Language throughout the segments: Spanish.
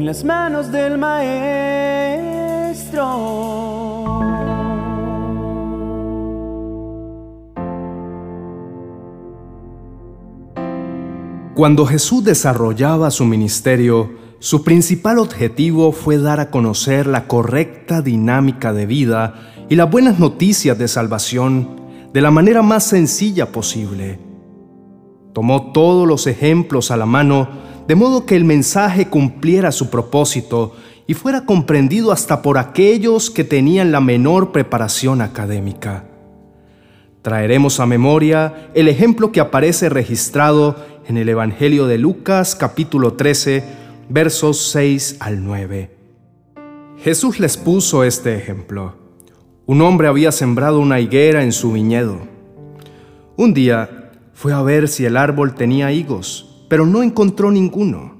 en las manos del Maestro. Cuando Jesús desarrollaba su ministerio, su principal objetivo fue dar a conocer la correcta dinámica de vida y las buenas noticias de salvación de la manera más sencilla posible. Tomó todos los ejemplos a la mano de modo que el mensaje cumpliera su propósito y fuera comprendido hasta por aquellos que tenían la menor preparación académica. Traeremos a memoria el ejemplo que aparece registrado en el Evangelio de Lucas capítulo 13 versos 6 al 9. Jesús les puso este ejemplo. Un hombre había sembrado una higuera en su viñedo. Un día fue a ver si el árbol tenía higos, pero no encontró ninguno.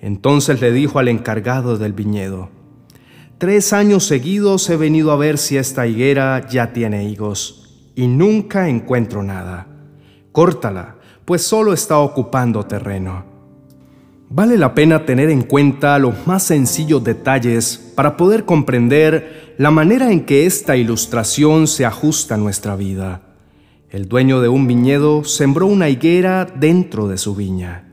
Entonces le dijo al encargado del viñedo, Tres años seguidos he venido a ver si esta higuera ya tiene higos, y nunca encuentro nada. Córtala, pues solo está ocupando terreno. Vale la pena tener en cuenta los más sencillos detalles para poder comprender la manera en que esta ilustración se ajusta a nuestra vida. El dueño de un viñedo sembró una higuera dentro de su viña.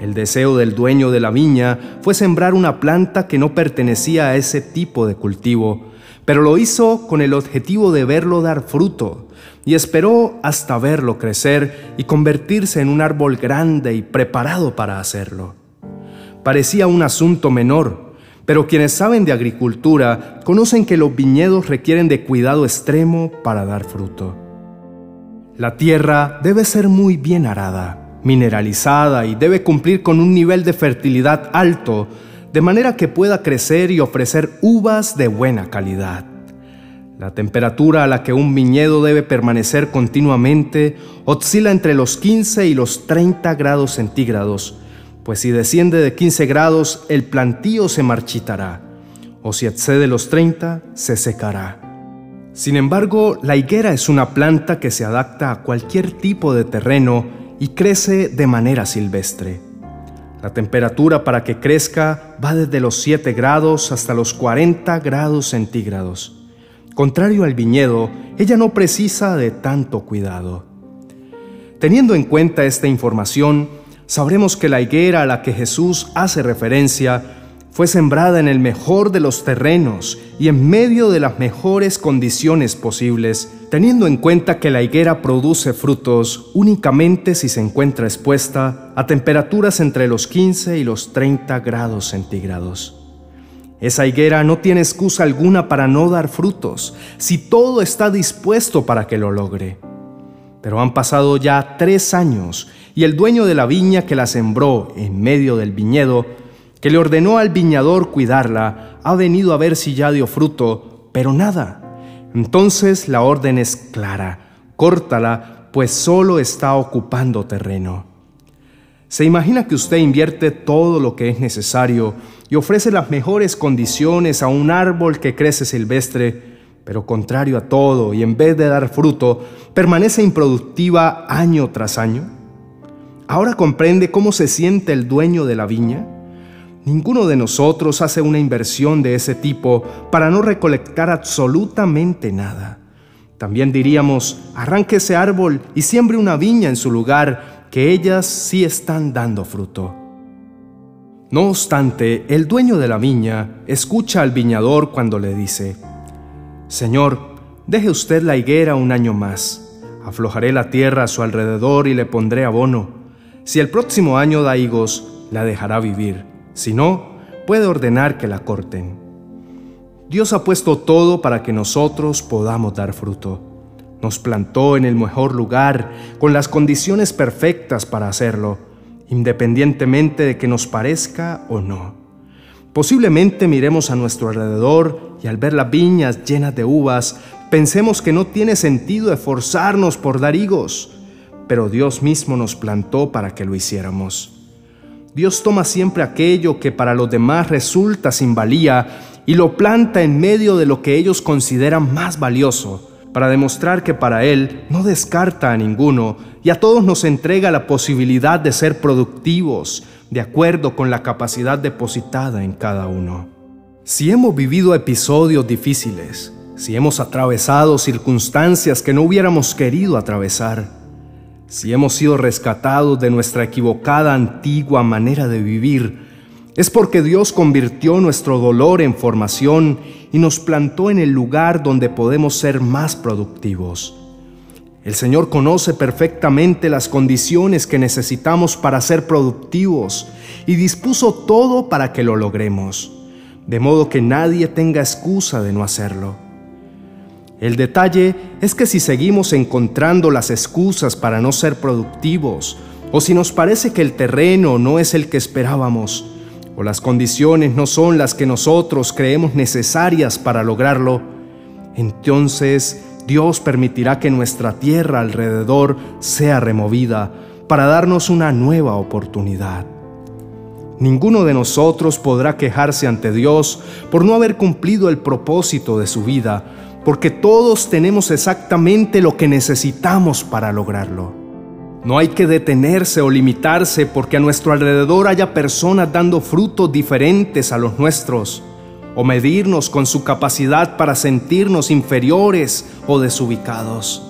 El deseo del dueño de la viña fue sembrar una planta que no pertenecía a ese tipo de cultivo, pero lo hizo con el objetivo de verlo dar fruto, y esperó hasta verlo crecer y convertirse en un árbol grande y preparado para hacerlo. Parecía un asunto menor, pero quienes saben de agricultura conocen que los viñedos requieren de cuidado extremo para dar fruto. La tierra debe ser muy bien arada, mineralizada y debe cumplir con un nivel de fertilidad alto, de manera que pueda crecer y ofrecer uvas de buena calidad. La temperatura a la que un viñedo debe permanecer continuamente oscila entre los 15 y los 30 grados centígrados, pues si desciende de 15 grados el plantío se marchitará, o si excede los 30 se secará. Sin embargo, la higuera es una planta que se adapta a cualquier tipo de terreno y crece de manera silvestre. La temperatura para que crezca va desde los 7 grados hasta los 40 grados centígrados. Contrario al viñedo, ella no precisa de tanto cuidado. Teniendo en cuenta esta información, sabremos que la higuera a la que Jesús hace referencia fue sembrada en el mejor de los terrenos y en medio de las mejores condiciones posibles, teniendo en cuenta que la higuera produce frutos únicamente si se encuentra expuesta a temperaturas entre los 15 y los 30 grados centígrados. Esa higuera no tiene excusa alguna para no dar frutos, si todo está dispuesto para que lo logre. Pero han pasado ya tres años y el dueño de la viña que la sembró en medio del viñedo, que le ordenó al viñador cuidarla, ha venido a ver si ya dio fruto, pero nada. Entonces la orden es clara, córtala, pues solo está ocupando terreno. ¿Se imagina que usted invierte todo lo que es necesario y ofrece las mejores condiciones a un árbol que crece silvestre, pero contrario a todo y en vez de dar fruto, permanece improductiva año tras año? ¿Ahora comprende cómo se siente el dueño de la viña? Ninguno de nosotros hace una inversión de ese tipo para no recolectar absolutamente nada. También diríamos, arranque ese árbol y siembre una viña en su lugar que ellas sí están dando fruto. No obstante, el dueño de la viña escucha al viñador cuando le dice, Señor, deje usted la higuera un año más, aflojaré la tierra a su alrededor y le pondré abono. Si el próximo año da higos, la dejará vivir, si no, puede ordenar que la corten. Dios ha puesto todo para que nosotros podamos dar fruto. Nos plantó en el mejor lugar, con las condiciones perfectas para hacerlo, independientemente de que nos parezca o no. Posiblemente miremos a nuestro alrededor y al ver las viñas llenas de uvas, pensemos que no tiene sentido esforzarnos por dar higos, pero Dios mismo nos plantó para que lo hiciéramos. Dios toma siempre aquello que para los demás resulta sin valía y lo planta en medio de lo que ellos consideran más valioso para demostrar que para Él no descarta a ninguno y a todos nos entrega la posibilidad de ser productivos de acuerdo con la capacidad depositada en cada uno. Si hemos vivido episodios difíciles, si hemos atravesado circunstancias que no hubiéramos querido atravesar, si hemos sido rescatados de nuestra equivocada antigua manera de vivir, es porque Dios convirtió nuestro dolor en formación y nos plantó en el lugar donde podemos ser más productivos. El Señor conoce perfectamente las condiciones que necesitamos para ser productivos y dispuso todo para que lo logremos, de modo que nadie tenga excusa de no hacerlo. El detalle es que si seguimos encontrando las excusas para no ser productivos, o si nos parece que el terreno no es el que esperábamos, o las condiciones no son las que nosotros creemos necesarias para lograrlo, entonces Dios permitirá que nuestra tierra alrededor sea removida para darnos una nueva oportunidad. Ninguno de nosotros podrá quejarse ante Dios por no haber cumplido el propósito de su vida, porque todos tenemos exactamente lo que necesitamos para lograrlo. No hay que detenerse o limitarse porque a nuestro alrededor haya personas dando frutos diferentes a los nuestros, o medirnos con su capacidad para sentirnos inferiores o desubicados.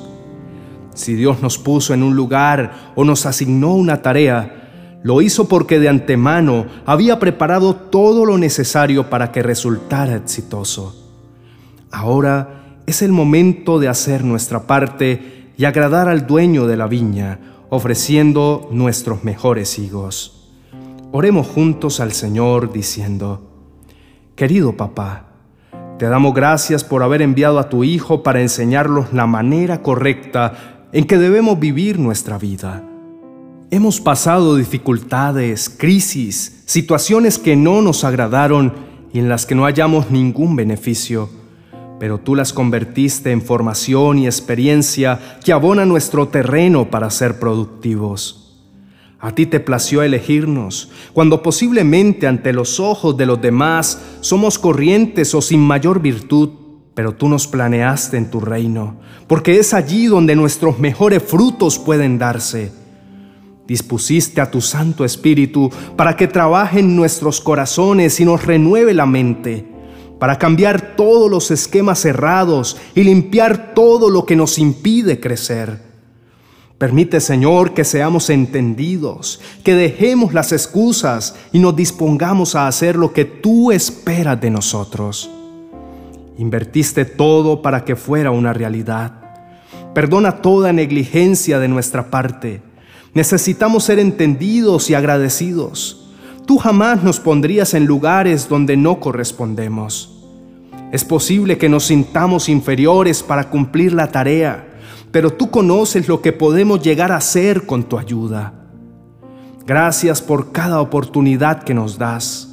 Si Dios nos puso en un lugar o nos asignó una tarea, lo hizo porque de antemano había preparado todo lo necesario para que resultara exitoso. Ahora es el momento de hacer nuestra parte y agradar al dueño de la viña, ofreciendo nuestros mejores higos. Oremos juntos al Señor diciendo, Querido papá, te damos gracias por haber enviado a tu Hijo para enseñarnos la manera correcta en que debemos vivir nuestra vida. Hemos pasado dificultades, crisis, situaciones que no nos agradaron y en las que no hallamos ningún beneficio pero tú las convertiste en formación y experiencia que abona nuestro terreno para ser productivos. A ti te plació elegirnos, cuando posiblemente ante los ojos de los demás somos corrientes o sin mayor virtud, pero tú nos planeaste en tu reino, porque es allí donde nuestros mejores frutos pueden darse. Dispusiste a tu Santo Espíritu para que trabaje en nuestros corazones y nos renueve la mente para cambiar todos los esquemas cerrados y limpiar todo lo que nos impide crecer. Permite, Señor, que seamos entendidos, que dejemos las excusas y nos dispongamos a hacer lo que tú esperas de nosotros. Invertiste todo para que fuera una realidad. Perdona toda negligencia de nuestra parte. Necesitamos ser entendidos y agradecidos. Tú jamás nos pondrías en lugares donde no correspondemos. Es posible que nos sintamos inferiores para cumplir la tarea, pero tú conoces lo que podemos llegar a hacer con tu ayuda. Gracias por cada oportunidad que nos das,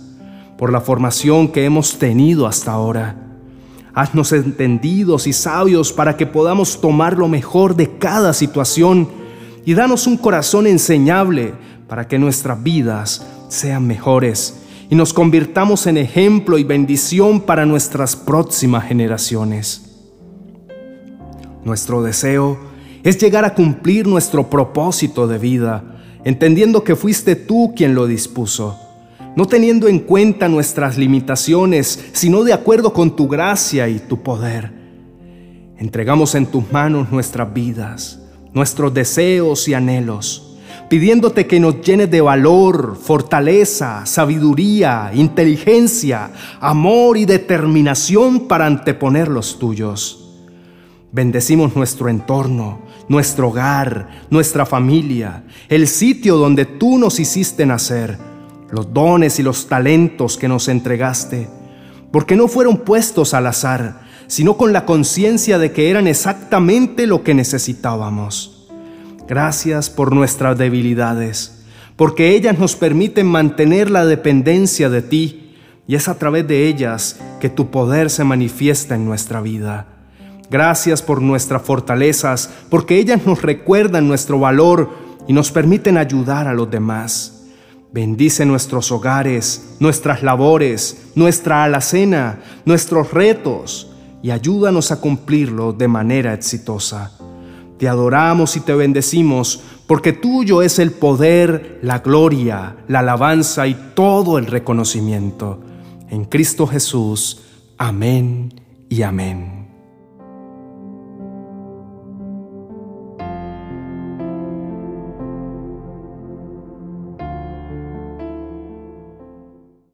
por la formación que hemos tenido hasta ahora. Haznos entendidos y sabios para que podamos tomar lo mejor de cada situación y danos un corazón enseñable para que nuestras vidas sean mejores y nos convirtamos en ejemplo y bendición para nuestras próximas generaciones. Nuestro deseo es llegar a cumplir nuestro propósito de vida, entendiendo que fuiste tú quien lo dispuso, no teniendo en cuenta nuestras limitaciones, sino de acuerdo con tu gracia y tu poder. Entregamos en tus manos nuestras vidas, nuestros deseos y anhelos pidiéndote que nos llenes de valor, fortaleza, sabiduría, inteligencia, amor y determinación para anteponer los tuyos. Bendecimos nuestro entorno, nuestro hogar, nuestra familia, el sitio donde tú nos hiciste nacer, los dones y los talentos que nos entregaste, porque no fueron puestos al azar, sino con la conciencia de que eran exactamente lo que necesitábamos. Gracias por nuestras debilidades, porque ellas nos permiten mantener la dependencia de ti y es a través de ellas que tu poder se manifiesta en nuestra vida. Gracias por nuestras fortalezas, porque ellas nos recuerdan nuestro valor y nos permiten ayudar a los demás. Bendice nuestros hogares, nuestras labores, nuestra alacena, nuestros retos, y ayúdanos a cumplirlo de manera exitosa. Te adoramos y te bendecimos porque tuyo es el poder, la gloria, la alabanza y todo el reconocimiento. En Cristo Jesús. Amén y amén.